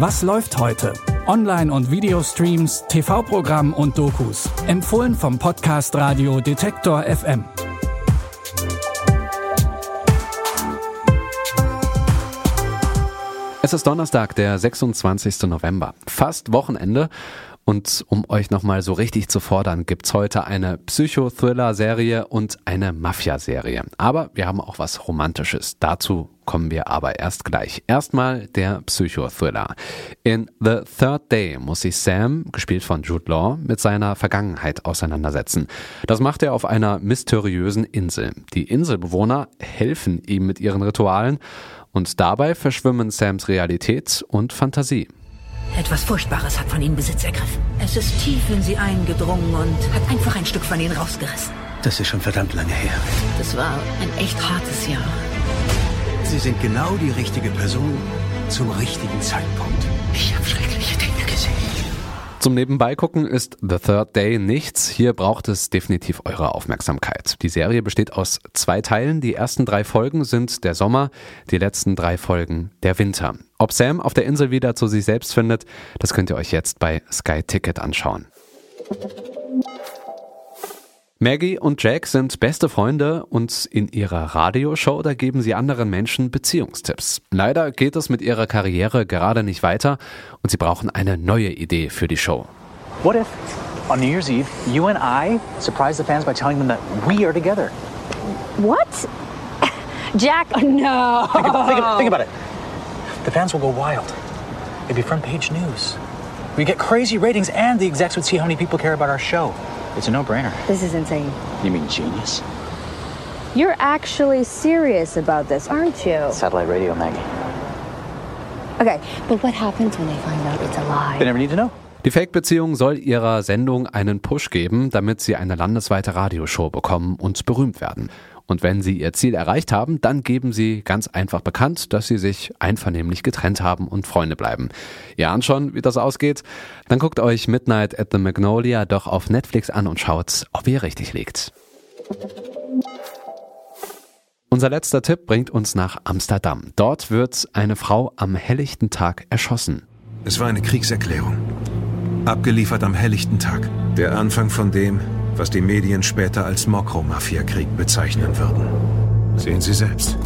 Was läuft heute? Online- und Videostreams, TV-Programm und Dokus. Empfohlen vom Podcast Radio Detektor FM. Es ist Donnerstag, der 26. November. Fast Wochenende. Und um euch nochmal so richtig zu fordern, gibt's heute eine Psychothriller-Serie und eine Mafia-Serie. Aber wir haben auch was Romantisches. Dazu kommen wir aber erst gleich. Erstmal der Psychothriller. In The Third Day muss sich Sam, gespielt von Jude Law, mit seiner Vergangenheit auseinandersetzen. Das macht er auf einer mysteriösen Insel. Die Inselbewohner helfen ihm mit ihren Ritualen und dabei verschwimmen Sams Realität und Fantasie. Etwas Furchtbares hat von ihnen Besitz ergriffen. Es ist tief in sie eingedrungen und hat einfach ein Stück von ihnen rausgerissen. Das ist schon verdammt lange her. Das war ein echt hartes Jahr. Sie sind genau die richtige Person zum richtigen Zeitpunkt. Ich habe schreckliche Dinge gesehen. Zum Nebenbeigucken ist The Third Day nichts. Hier braucht es definitiv eure Aufmerksamkeit. Die Serie besteht aus zwei Teilen. Die ersten drei Folgen sind der Sommer, die letzten drei Folgen der Winter. Ob Sam auf der Insel wieder zu sich selbst findet, das könnt ihr euch jetzt bei Sky Ticket anschauen. Maggie und Jack sind beste Freunde und in ihrer Radioshow, da geben sie anderen Menschen Beziehungstipps. Leider geht es mit ihrer Karriere gerade nicht weiter und sie brauchen eine neue Idee für die Show. What if on New Year's Eve you and I surprise the fans by telling them that we are together? What? Jack, oh, no. Think, of- think of- think about it. The fans will go wild. It'd be front page news. We get crazy ratings, and the execs would see how many people care about our show. It's a no-brainer. This is insane. You mean genius? You're actually serious about this, aren't you? Satellite radio, Maggie. Okay, but what happens when they find out it's a lie? They never need to know. Die Fake-Beziehung soll ihrer Sendung einen Push geben, damit sie eine landesweite Radioshow bekommen und berühmt werden. Und wenn sie ihr Ziel erreicht haben, dann geben sie ganz einfach bekannt, dass sie sich einvernehmlich getrennt haben und Freunde bleiben. Ihr ahnt schon, wie das ausgeht? Dann guckt euch Midnight at the Magnolia doch auf Netflix an und schaut, ob ihr richtig liegt. Unser letzter Tipp bringt uns nach Amsterdam. Dort wird eine Frau am helllichten Tag erschossen. Es war eine Kriegserklärung. Abgeliefert am helllichten Tag. Der Anfang von dem, was die Medien später als Mokro-Mafia-Krieg bezeichnen würden. Sehen Sie selbst.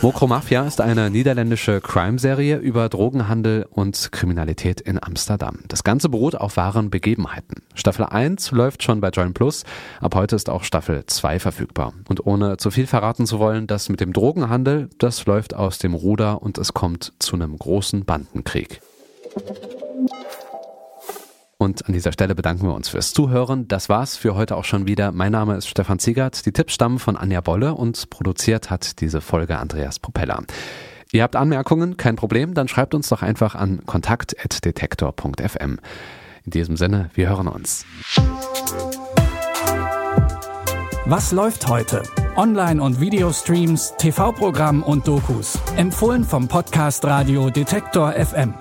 Mokro Mafia ist eine niederländische Crime-Serie über Drogenhandel und Kriminalität in Amsterdam. Das Ganze beruht auf wahren Begebenheiten. Staffel 1 läuft schon bei Join Plus, ab heute ist auch Staffel 2 verfügbar. Und ohne zu viel verraten zu wollen, das mit dem Drogenhandel, das läuft aus dem Ruder und es kommt zu einem großen Bandenkrieg. Und an dieser Stelle bedanken wir uns fürs Zuhören. Das war's für heute auch schon wieder. Mein Name ist Stefan Ziegert. Die Tipps stammen von Anja Bolle und produziert hat diese Folge Andreas Propeller. Ihr habt Anmerkungen? Kein Problem. Dann schreibt uns doch einfach an kontakt.detektor.fm. In diesem Sinne, wir hören uns. Was läuft heute? Online- und Videostreams, TV-Programm und Dokus. Empfohlen vom Podcast Radio Detektor FM.